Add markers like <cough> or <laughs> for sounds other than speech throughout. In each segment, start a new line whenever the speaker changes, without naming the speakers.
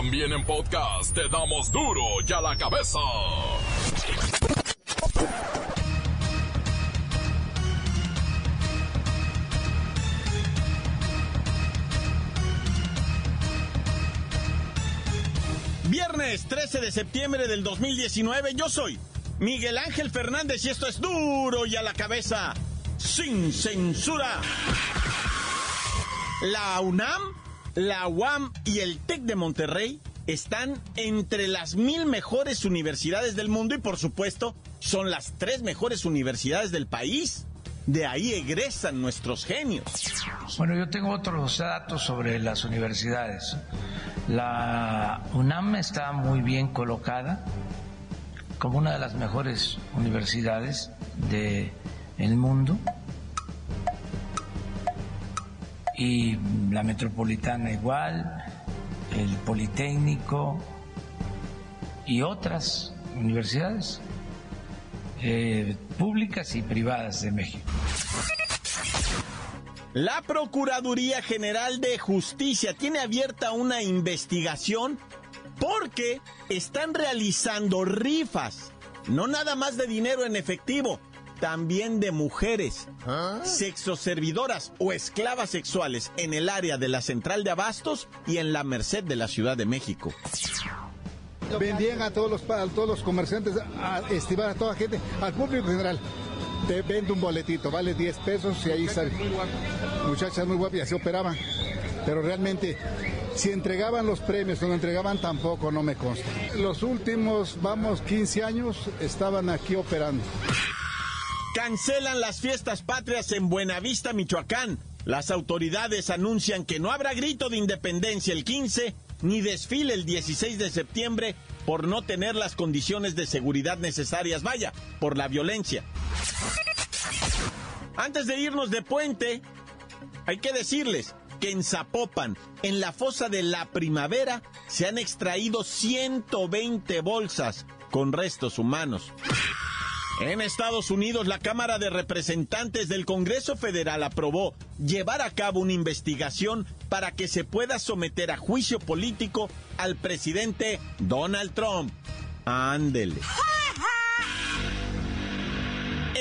También en podcast te damos duro y a la cabeza.
Viernes 13 de septiembre del 2019, yo soy Miguel Ángel Fernández y esto es duro y a la cabeza, sin censura. La UNAM, la UAM y el TEC de Monterrey están entre las mil mejores universidades del mundo y por supuesto son las tres mejores universidades del país. De ahí egresan nuestros genios.
Bueno, yo tengo otros datos sobre las universidades. La UNAM está muy bien colocada como una de las mejores universidades del mundo y la metropolitana igual, el Politécnico y otras universidades eh, públicas y privadas de México.
La Procuraduría General de Justicia tiene abierta una investigación porque están realizando rifas, no nada más de dinero en efectivo, también de mujeres, sexoservidoras o esclavas sexuales en el área de la Central de Abastos y en la Merced de la Ciudad de México.
Vendían a todos los, a todos los comerciantes, a estivar a toda gente, al público general. Te vende un boletito, vale 10 pesos y ahí sale. Muchachas muy guapas y así operaban. Pero realmente si entregaban los premios o no entregaban tampoco, no me consta. Los últimos, vamos, 15 años estaban aquí operando.
Cancelan las fiestas patrias en Buenavista, Michoacán. Las autoridades anuncian que no habrá grito de independencia el 15 ni desfile el 16 de septiembre por no tener las condiciones de seguridad necesarias, vaya, por la violencia. Antes de irnos de puente, hay que decirles que en Zapopan, en la fosa de la primavera, se han extraído 120 bolsas con restos humanos. En Estados Unidos, la Cámara de Representantes del Congreso Federal aprobó llevar a cabo una investigación para que se pueda someter a juicio político al presidente Donald Trump. Ándele.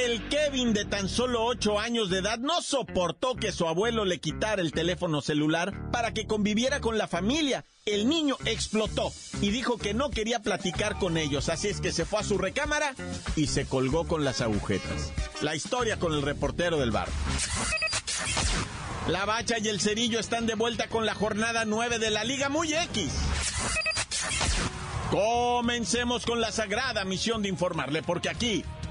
El Kevin de tan solo 8 años de edad no soportó que su abuelo le quitara el teléfono celular para que conviviera con la familia. El niño explotó y dijo que no quería platicar con ellos, así es que se fue a su recámara y se colgó con las agujetas. La historia con el reportero del bar. La Bacha y el Cerillo están de vuelta con la jornada 9 de la Liga Muy X. Comencemos con la sagrada misión de informarle, porque aquí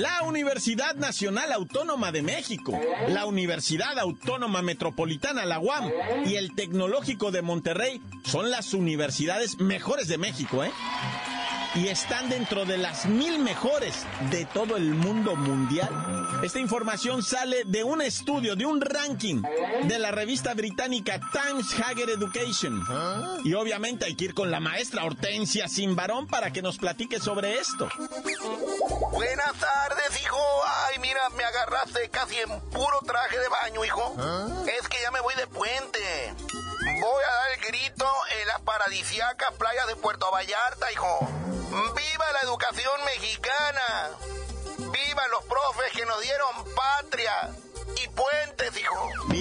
La Universidad Nacional Autónoma de México, la Universidad Autónoma Metropolitana, la UAM, y el Tecnológico de Monterrey son las universidades mejores de México, ¿eh? y están dentro de las mil mejores de todo el mundo mundial. Esta información sale de un estudio, de un ranking de la revista británica Times Higher Education. Y obviamente hay que ir con la maestra Hortensia Simbarón para que nos platique sobre esto.
Buenas tardes, hijo. Ay, mira, me agarraste casi en puro traje de baño, hijo. Es que ya me voy de puente. Voy a dar el grito en las paradisiacas playas de Puerto Vallarta, hijo. ¡Viva la educación mexicana! ¡Viva los profes que nos dieron patria!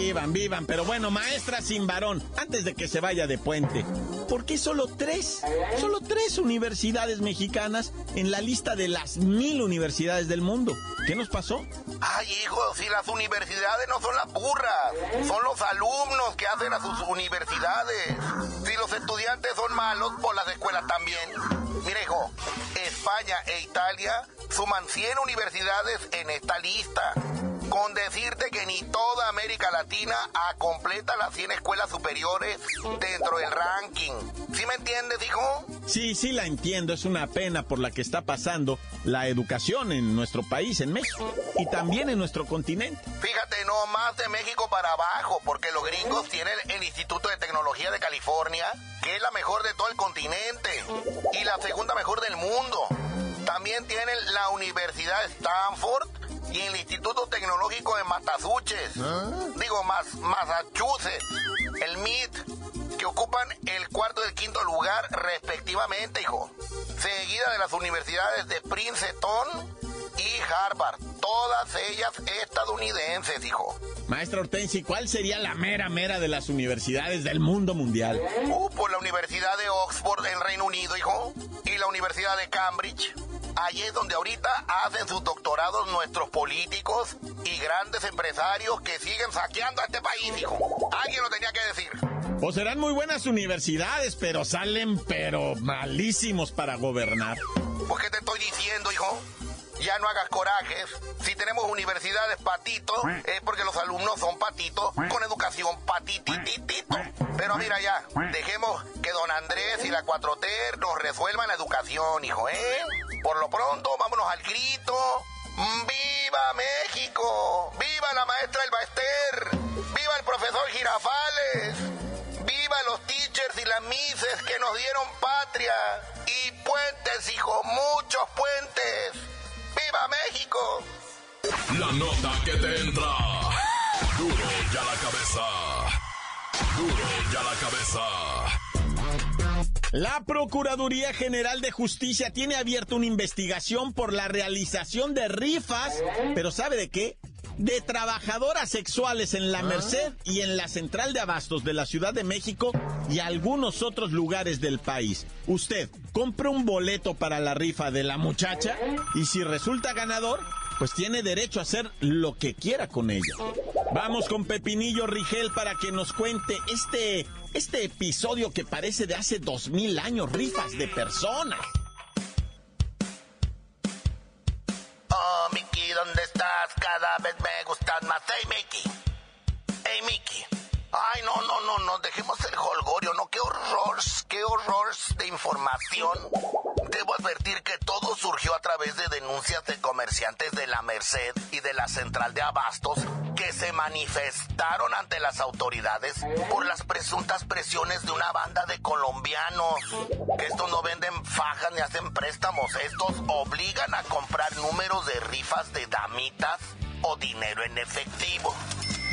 Vivan, vivan, pero bueno, maestra sin varón, antes de que se vaya de puente, ¿por qué solo tres? Solo tres universidades mexicanas en la lista de las mil universidades del mundo. ¿Qué nos pasó?
Ay, hijo, si las universidades no son las burras, son los alumnos que hacen a sus universidades. Si los estudiantes son malos, por las escuelas también. Mira, hijo, España e Italia suman 100 universidades en esta lista con decirte que ni todas Latina a completa las 100 escuelas superiores dentro del ranking. ¿Sí me entiendes, hijo?
Sí, sí la entiendo. Es una pena por la que está pasando la educación en nuestro país, en México, y también en nuestro continente.
Fíjate, no más de México para abajo, porque los gringos tienen el Instituto de Tecnología de California, que es la mejor de todo el continente y la segunda mejor del mundo. También tienen la Universidad de Stanford y el Instituto Tecnológico de Massachusetts. Digo, más, Massachusetts. El MIT, que ocupan el cuarto y el quinto lugar respectivamente, hijo. Seguida de las universidades de Princeton y Harvard. Todas ellas estadounidenses, hijo.
Maestra Hortensi, ¿cuál sería la mera mera de las universidades del mundo mundial?
Uh, pues la Universidad de Oxford en Reino Unido, hijo. Y la Universidad de Cambridge. Allí es donde ahorita hacen sus doctorados nuestros políticos y grandes empresarios que siguen saqueando a este país, hijo. Alguien lo tenía que decir.
Pues serán muy buenas universidades, pero salen pero malísimos para gobernar.
¿Pues qué te estoy diciendo, hijo? Ya no hagas corajes. Si tenemos universidades patito, es porque los alumnos son patitos con educación patititito. Pero mira ya, dejemos que don Andrés y la 4T nos resuelvan la educación, hijo, ¿eh? Por lo pronto, vámonos al grito. ¡Viva México! ¡Viva la maestra El Baester! ¡Viva el profesor Girafales! ¡Viva los teachers y las mises que nos dieron patria! Y puentes, hijo, muchos puentes. ¡Viva México!
La nota que te entra. Duro ya la cabeza. Duro ya la cabeza.
La Procuraduría General de Justicia tiene abierta una investigación por la realización de rifas, pero ¿sabe de qué? De trabajadoras sexuales en la Merced y en la Central de Abastos de la Ciudad de México y algunos otros lugares del país. Usted compra un boleto para la rifa de la muchacha y si resulta ganador, pues tiene derecho a hacer lo que quiera con ella. Vamos con Pepinillo Rigel para que nos cuente este, este episodio que parece de hace dos mil años, rifas de personas.
Oh, Mickey, ¿dónde estás? Cada vez me gustas más. Hey, Mickey. Hey, Mickey. Ay, no, no, no, no, dejemos el holgorio, no, qué horror, qué horror de información. Debo advertir que todo surgió a través de denuncias de comerciantes de la Merced y de la Central de Abastos que se manifestaron ante las autoridades por las presuntas presiones de una banda de colombianos. Que estos no venden fajas ni hacen préstamos, estos obligan a comprar números de rifas de damitas o dinero en efectivo.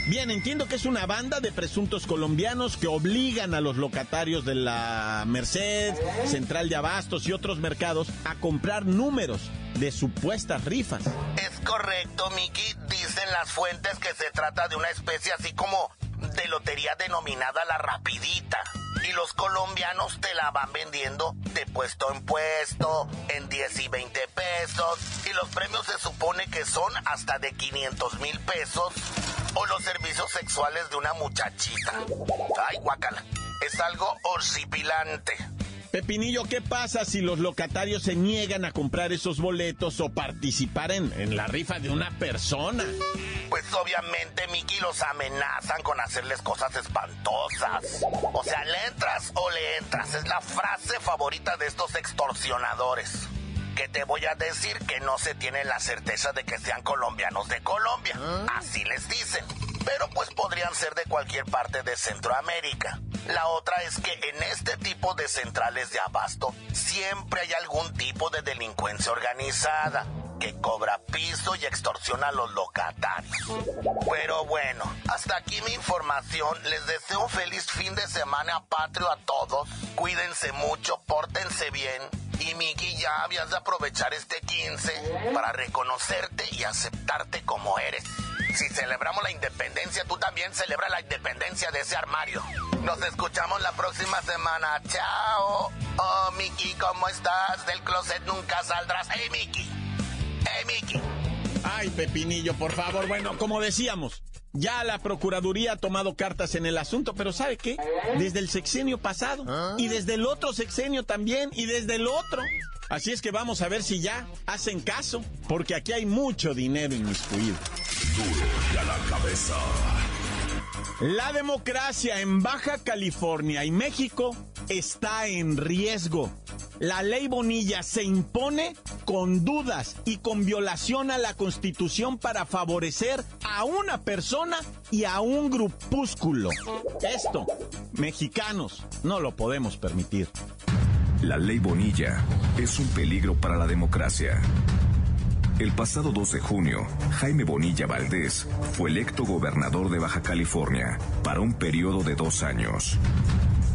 Bien, entiendo que es una banda de presuntos colombianos que obligan a los locatarios de la Merced, Central de Abastos y otros mercados a comprar números de supuestas rifas.
Es correcto, Miki. Dicen las fuentes que se trata de una especie así como de lotería denominada la rapidita. Y los colombianos te la van vendiendo de puesto en puesto, en 10 y 20 pesos. Y los premios se supone que son hasta de 500 mil pesos o los servicios sexuales de una muchachita. Ay, guacala. Es algo horripilante.
Pepinillo, ¿qué pasa si los locatarios se niegan a comprar esos boletos o participar en, en la rifa de una persona?
Pues obviamente, Miki, los amenazan con hacerles cosas espantosas. O sea, le entras o le entras. Es la frase favorita de estos extorsionadores que te voy a decir que no se tiene la certeza de que sean colombianos de Colombia. Así les dicen. Pero pues podrían ser de cualquier parte de Centroamérica. La otra es que en este tipo de centrales de abasto siempre hay algún tipo de delincuencia organizada que cobra piso y extorsiona a los locatarios. Pero bueno, hasta aquí mi información. Les deseo un feliz fin de semana patrio a todos. Cuídense mucho, pórtense bien y Miki, ya habías de aprovechar este 15 para reconocerte y aceptarte como eres. Si celebramos la independencia, tú también celebra la independencia de ese armario. Nos escuchamos la próxima semana. Chao. Oh, Miki, ¿cómo estás? Del closet nunca saldrás. Hey, Miki. Hey, Miki.
Ay, Pepinillo, por favor. Bueno, como decíamos, ya la Procuraduría ha tomado cartas en el asunto, pero ¿sabe qué? Desde el sexenio pasado, y desde el otro sexenio también, y desde el otro. Así es que vamos a ver si ya hacen caso, porque aquí hay mucho dinero inmiscuido.
Duro ya la cabeza.
La democracia en Baja California y México está en riesgo. La ley Bonilla se impone con dudas y con violación a la Constitución para favorecer a una persona y a un grupúsculo. Esto, mexicanos, no lo podemos permitir.
La ley Bonilla es un peligro para la democracia. El pasado 2 de junio, Jaime Bonilla Valdés fue electo gobernador de Baja California para un periodo de dos años.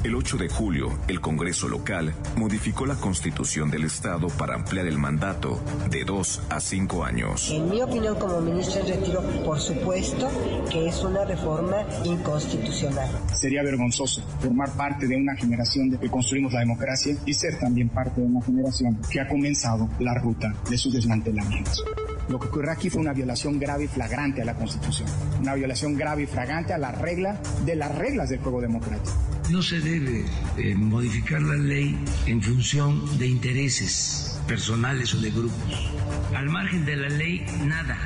El 8 de julio, el Congreso local modificó la constitución del Estado para ampliar el mandato de dos a cinco años.
En mi opinión como ministro de retiro, por supuesto que es una reforma inconstitucional.
Sería vergonzoso formar parte de una generación de que construimos la democracia y ser también parte de una generación que ha comenzado la ruta de su desmantelamiento. Lo que ocurrió aquí fue una violación grave y flagrante a la Constitución, una violación grave y flagrante a la regla de las reglas del juego democrático.
No se debe eh, modificar la ley en función de intereses personales o de grupos. Al margen de la ley, nada.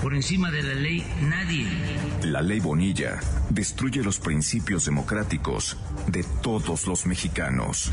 Por encima de la ley, nadie.
La ley Bonilla destruye los principios democráticos de todos los mexicanos.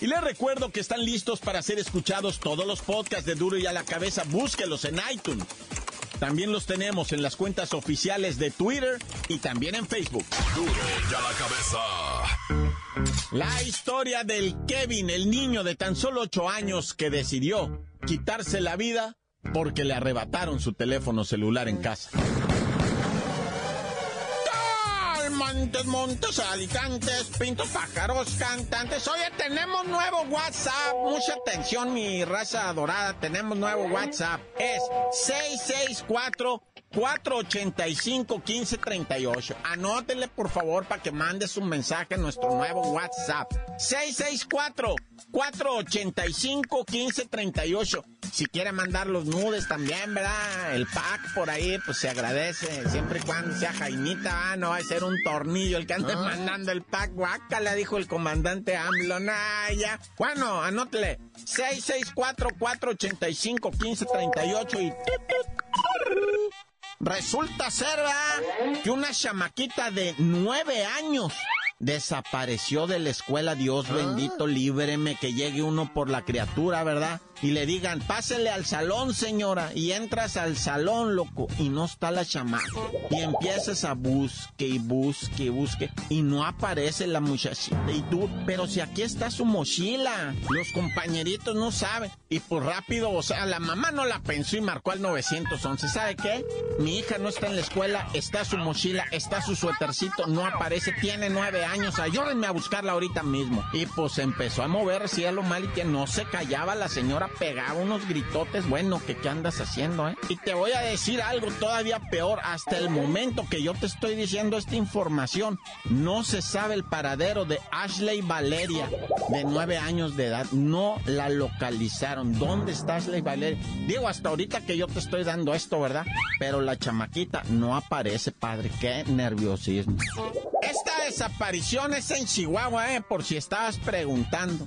Y les recuerdo que están listos para ser escuchados todos los podcasts de Duro y a la cabeza. Búsquelos en iTunes. También los tenemos en las cuentas oficiales de Twitter y también en Facebook.
Duro y a la cabeza.
La historia del Kevin, el niño de tan solo 8 años que decidió quitarse la vida porque le arrebataron su teléfono celular en casa. Montes, montes, alicantes, pintos, pájaros, cantantes. Oye, tenemos nuevo WhatsApp. Mucha atención, mi raza adorada. Tenemos nuevo WhatsApp. Es 664 485-1538. Anótele por favor para que mandes un mensaje a nuestro nuevo WhatsApp. 664-485-1538. Si quiere mandar los nudes también, ¿verdad? El pack por ahí, pues se agradece. Siempre y cuando sea Jaimita, ah, no va a ser un tornillo el que ande mandando el pack. le dijo el comandante AMLO. Nah, ya. Bueno, anótele. 664-485-1538 y... Resulta ser, ¿verdad? Que una chamaquita de nueve años desapareció de la escuela. Dios bendito, líbreme que llegue uno por la criatura, ¿verdad? Y le digan, pásele al salón, señora, y entras al salón, loco, y no está la chamaca. Y empiezas a busque y busque y busque, y no aparece la muchachita. Y tú, pero si aquí está su mochila, los compañeritos no saben. Y pues rápido, o sea, la mamá no la pensó y marcó al 911. ¿Sabe qué? Mi hija no está en la escuela, está su mochila, está su suétercito, no aparece, tiene nueve años, ayúdenme a buscarla ahorita mismo. Y pues empezó a mover cielo mal y que no se callaba la señora pegaba unos gritotes, bueno, que qué andas haciendo, ¿eh? Y te voy a decir algo todavía peor, hasta el momento que yo te estoy diciendo esta información, no se sabe el paradero de Ashley Valeria, de nueve años de edad, no la localizaron. ¿Dónde está Ashley Valeria? Digo, hasta ahorita que yo te estoy dando esto, ¿verdad? Pero la chamaquita no aparece, padre, qué nerviosismo. Esta desaparición es en Chihuahua, ¿eh? Por si estabas preguntando.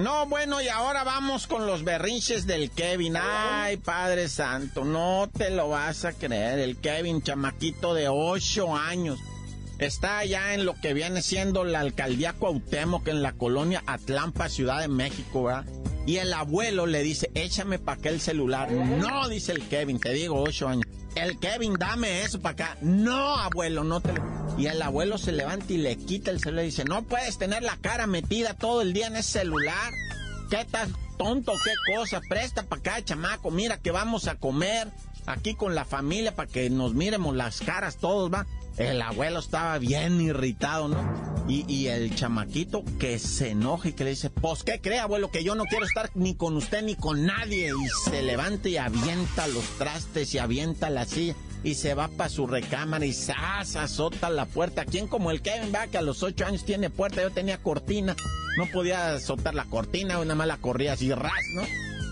No, bueno, y ahora vamos con los berrinches del Kevin. Ay, Padre Santo, no te lo vas a creer. El Kevin, chamaquito de 8 años, está allá en lo que viene siendo la alcaldía Cuauhtémoc, en la colonia Atlampa, Ciudad de México, ¿verdad? Y el abuelo le dice, échame para acá el celular. No, dice el Kevin, te digo 8 años. El Kevin, dame eso para acá. No, abuelo, no te lo... Y el abuelo se levanta y le quita el celular y dice, no puedes tener la cara metida todo el día en ese celular. ¿Qué tan tonto, qué cosa? Presta para acá, chamaco, mira que vamos a comer aquí con la familia para que nos miremos las caras todos, va. El abuelo estaba bien irritado, ¿no? Y, y, el chamaquito que se enoja y que le dice, pues, ¿qué cree, abuelo? Que yo no quiero estar ni con usted ni con nadie. Y se levanta y avienta los trastes y avienta la silla. y se va para su recámara y se azota la puerta. ¿Quién como el Kevin va que a los ocho años tiene puerta? Yo tenía cortina, no podía azotar la cortina, una mala corría así ras, ¿no?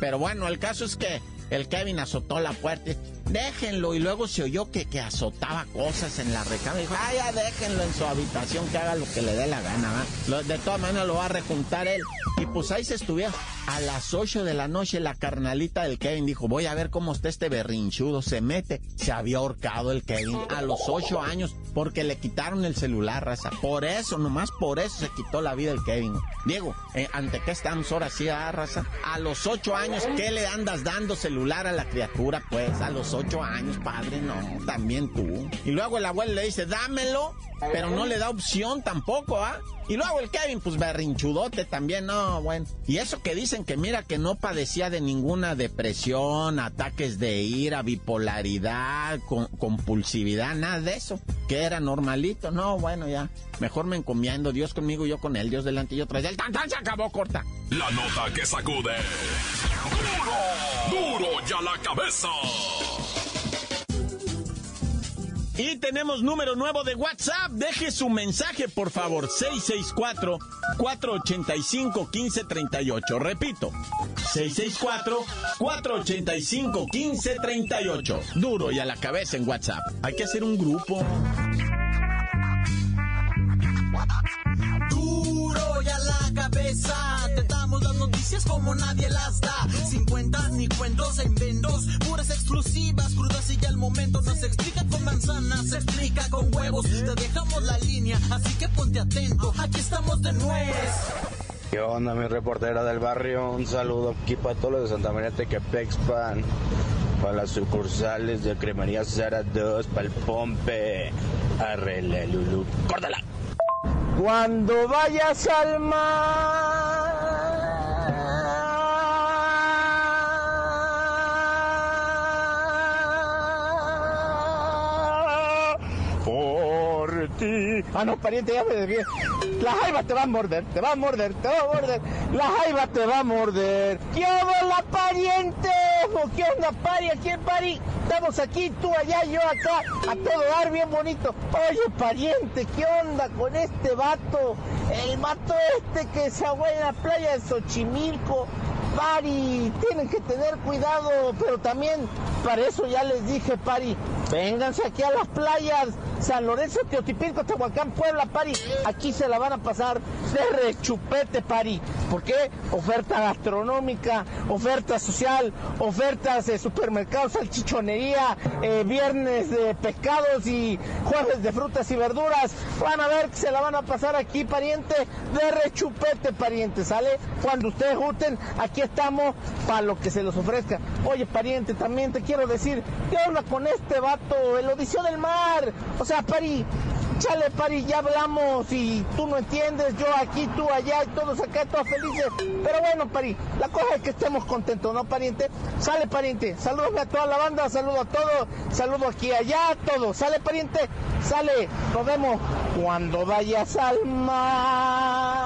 Pero bueno, el caso es que el Kevin azotó la puerta. Déjenlo. Y luego se oyó que, que azotaba cosas en la recámara. Dijo, ah, ya déjenlo en su habitación, que haga lo que le dé la gana, ¿va? de todas maneras lo va a rejuntar él. Y pues ahí se estuviera. A las 8 de la noche, la carnalita del Kevin dijo, voy a ver cómo está este berrinchudo. Se mete. Se había ahorcado el Kevin a los 8 años porque le quitaron el celular, raza. Por eso, nomás por eso se quitó la vida el Kevin. Diego, eh, ¿ante qué estamos ahora sí, ah, raza? A los 8 años, ¿qué le andas dando celular a la criatura? Pues a los 8 años, padre, no, también tú. Y luego el abuelo le dice, dámelo, pero no le da opción tampoco, ¿ah? Y luego el Kevin, pues berrinchudote también, no, bueno. Y eso que dicen que mira que no padecía de ninguna depresión, ataques de ira, bipolaridad, compulsividad, nada de eso. Que era normalito, no, bueno, ya. Mejor me encomiendo, Dios conmigo, yo con él, Dios delante y yo tras él. ¡Tan, tan! Se acabó, corta.
La nota que sacude. ¡Duro! ¡Duro ya la cabeza!
Y tenemos número nuevo de WhatsApp. Deje su mensaje, por favor. 664-485-1538. Repito. 664-485-1538. Duro y a la cabeza en WhatsApp. Hay que hacer un grupo.
Duro y a la cabeza. Te damos las noticias como nadie las da. Sin cuenta ni cuentos en vendos. Puras exclusivas, crudas y ya el momento. No se explica con huevos. Te dejamos la línea, así que ponte atento. Aquí estamos de nuez.
¿Qué onda, mi reportera del barrio? Un saludo aquí para todos los de Santa María Tequepexpan, para las sucursales de Cremería Sara 2, para el Pompe. Arrele, Lulu. ¡Córdala!
Cuando vayas al mar Ah, no, pariente, ya me desvié. La jaiba te va a morder, te va a morder, te va a morder. La jaiba te va a morder. ¿Qué la pariente? ¿Qué onda, pari? ¿A quién pari? Estamos aquí, tú allá, yo acá, a todo dar bien bonito. Oye, pariente, ¿qué onda con este vato? El vato este que se agua en la playa de Xochimilco. Pari, tienen que tener cuidado, pero también para eso ya les dije, Pari, vénganse aquí a las playas, San Lorenzo, Teotipilco, Tehuacán, Puebla, Pari, aquí se la van a pasar de rechupete, Pari. ¿Por qué? Oferta gastronómica, oferta social, ofertas de supermercados, salchichonería, eh, viernes de pescados y jueves de frutas y verduras. Van a ver que se la van a pasar aquí, pariente, de rechupete, pariente, ¿sale? Cuando ustedes gusten, aquí estamos para lo que se los ofrezca. Oye, pariente, también te quiero decir, ¿qué habla con este vato? El Odiseo del Mar. O sea, Pari, chale, Pari, ya hablamos y tú no entiendes, yo aquí, tú allá y todos acá, todos felices. Pero bueno, Pari, la cosa es que estemos contentos, ¿no, pariente? Sale, pariente, saludos a toda la banda, saludo a todos, saludo aquí, allá, todo. Sale, pariente, sale, nos vemos cuando vayas al mar.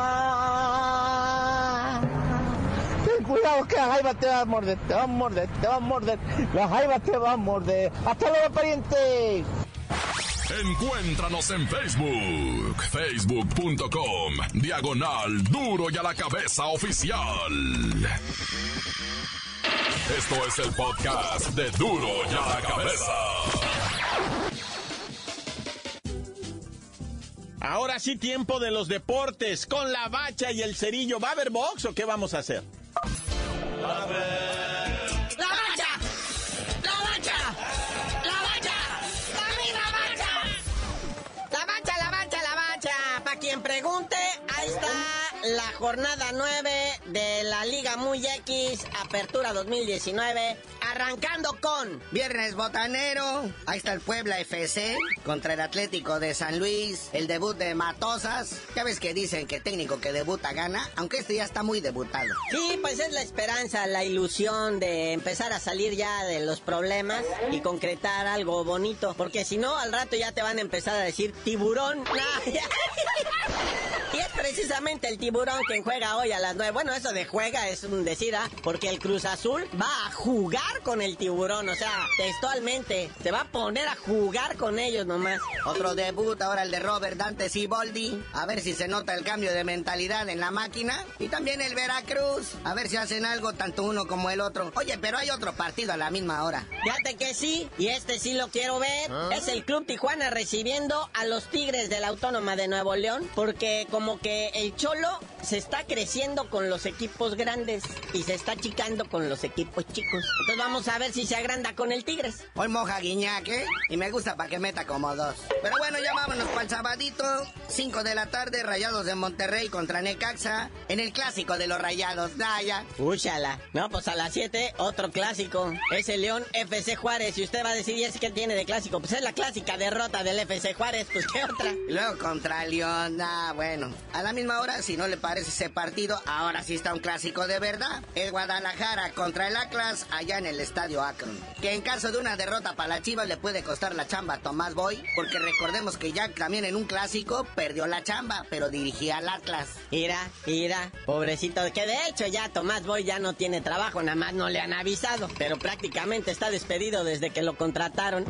Cuidado que la jaiba te va a morder, te va a morder, te va a morder, la jaiba te va a morder. Hasta luego, pariente.
Encuéntranos en Facebook, facebook.com, diagonal duro y a la cabeza oficial. Esto es el podcast de duro y a la cabeza.
Ahora sí, tiempo de los deportes. Con la bacha y el cerillo. ¿Va a haber box o qué vamos a hacer?
¡La la
jornada 9 de la Liga Muy X, Apertura 2019, arrancando con
Viernes Botanero, ahí está el Puebla FC contra el Atlético de San Luis, el debut de Matosas. Ya ves que dicen que técnico que debuta gana, aunque este ya está muy debutado.
Sí, pues es la esperanza, la ilusión de empezar a salir ya de los problemas y concretar algo bonito, porque si no, al rato ya te van a empezar a decir tiburón. <laughs> esto precisamente el tiburón quien juega hoy a las 9. Bueno, eso de juega es un decir, ¿ah? Porque el Cruz Azul va a jugar con el tiburón. O sea, textualmente, se va a poner a jugar con ellos nomás.
Otro debut, ahora el de Robert Dante Siboldi. A ver si se nota el cambio de mentalidad en la máquina. Y también el Veracruz. A ver si hacen algo tanto uno como el otro. Oye, pero hay otro partido a la misma hora.
Fíjate que sí, y este sí lo quiero ver.
¿Ah?
Es el Club Tijuana recibiendo a los Tigres de la Autónoma de Nuevo León. Porque como que el Cholo se está creciendo con los equipos grandes y se está achicando con los equipos chicos. Entonces vamos a ver si se agranda con el Tigres.
Hoy moja Guiñaque y me gusta para que meta como dos. Pero bueno, ya vámonos para el sabadito. 5 de la tarde, Rayados de Monterrey contra Necaxa. En el clásico de los Rayados, Daya.
Úchala. No, pues a las 7, otro clásico. Es el León FC Juárez. Y usted va a decir, ¿y es que tiene de clásico? Pues es la clásica derrota del FC Juárez. Pues qué otra.
Y luego contra León, ah, bueno. A la misma hora, si no le parece ese partido, ahora sí está un clásico de verdad. El Guadalajara contra el Atlas allá en el Estadio Akron. Que en caso de una derrota para la Chivas le puede costar la chamba a Tomás Boy. Porque recordemos que Jack también en un clásico perdió la chamba, pero dirigía al Atlas.
Ira, ira, pobrecito, que de hecho ya Tomás Boy ya no tiene trabajo, nada más no le han avisado, pero prácticamente está despedido desde que lo contrataron.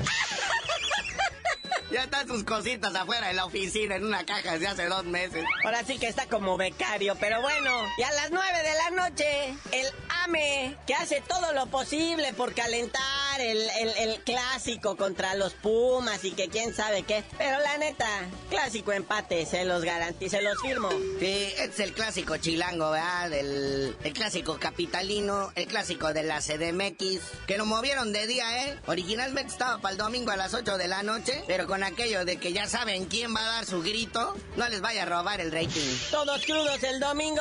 Ya están sus cositas afuera de la oficina en una caja desde hace dos meses.
Ahora sí que está como becario, pero bueno. Y a las nueve de la noche, el AME, que hace todo lo posible por calentar el, el, el clásico contra los Pumas y que quién sabe qué. Pero la neta, clásico empate, se los garantizo, se los firmo.
Sí, es el clásico chilango, ¿verdad? El, el clásico capitalino, el clásico de la CDMX, que lo movieron de día, ¿eh? Originalmente estaba para el domingo a las 8 de la noche, pero con aquello de que ya saben quién va a dar su grito, no les vaya a robar el rating.
Todos crudos el domingo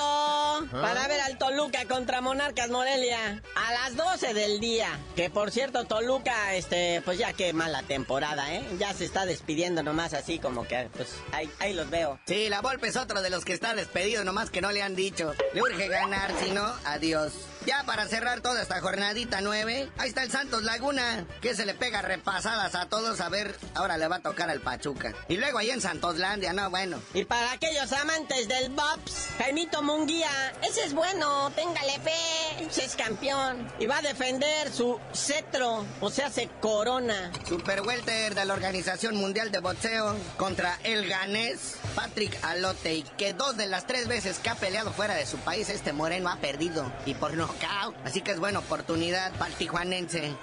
para ver al Toluca contra Monarcas Morelia a las 12 del día. Que por cierto, Toluca, este, pues ya qué mala temporada, ¿eh? Ya se está despidiendo nomás así como que, pues ahí, los veo.
Sí, la Volpe es otro de los que está despedido, nomás que no le han dicho. Le urge ganar, si no, adiós. Ya para cerrar toda esta jornadita nueve, ahí está el Santos Laguna, que se le pega repasadas a todos. A ver, ahora le va a tocar al Pachuca. Y luego ahí en Santoslandia, no, bueno.
Y para aquellos amantes del Bobs, Jaimito Munguía, ese es bueno, téngale fe, ese es campeón. Y va a defender su cetro, o sea, se corona.
Super welter de la Organización Mundial de Boxeo contra el ganés Patrick Alote. Y que dos de las tres veces que ha peleado fuera de su país, este moreno ha perdido. Y por knockout. Así que es buena oportunidad para el tijuanense.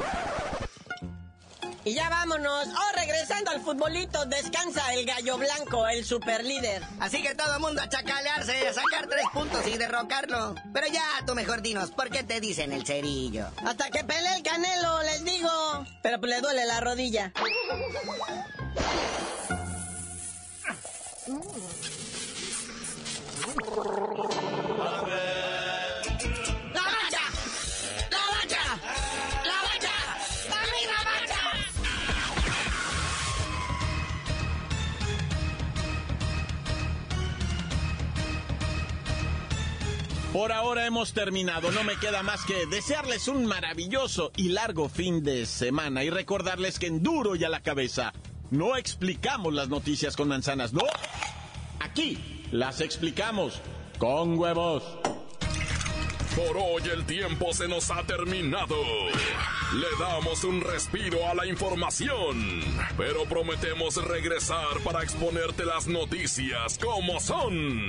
Y ya vámonos. Oh, regresando al futbolito, descansa el gallo blanco, el super líder.
Así que todo el mundo a chacalearse, a sacar tres puntos y derrocarlo. Pero ya, tú mejor dinos, ¿por qué te dicen el cerillo?
Hasta que pelee el canelo, les digo. Pero pues le duele la rodilla.
Por ahora hemos terminado, no me queda más que desearles un maravilloso y largo fin de semana y recordarles que en duro y a la cabeza no explicamos las noticias con manzanas, no. Aquí las explicamos con huevos.
Por hoy el tiempo se nos ha terminado. Le damos un respiro a la información, pero prometemos regresar para exponerte las noticias como son.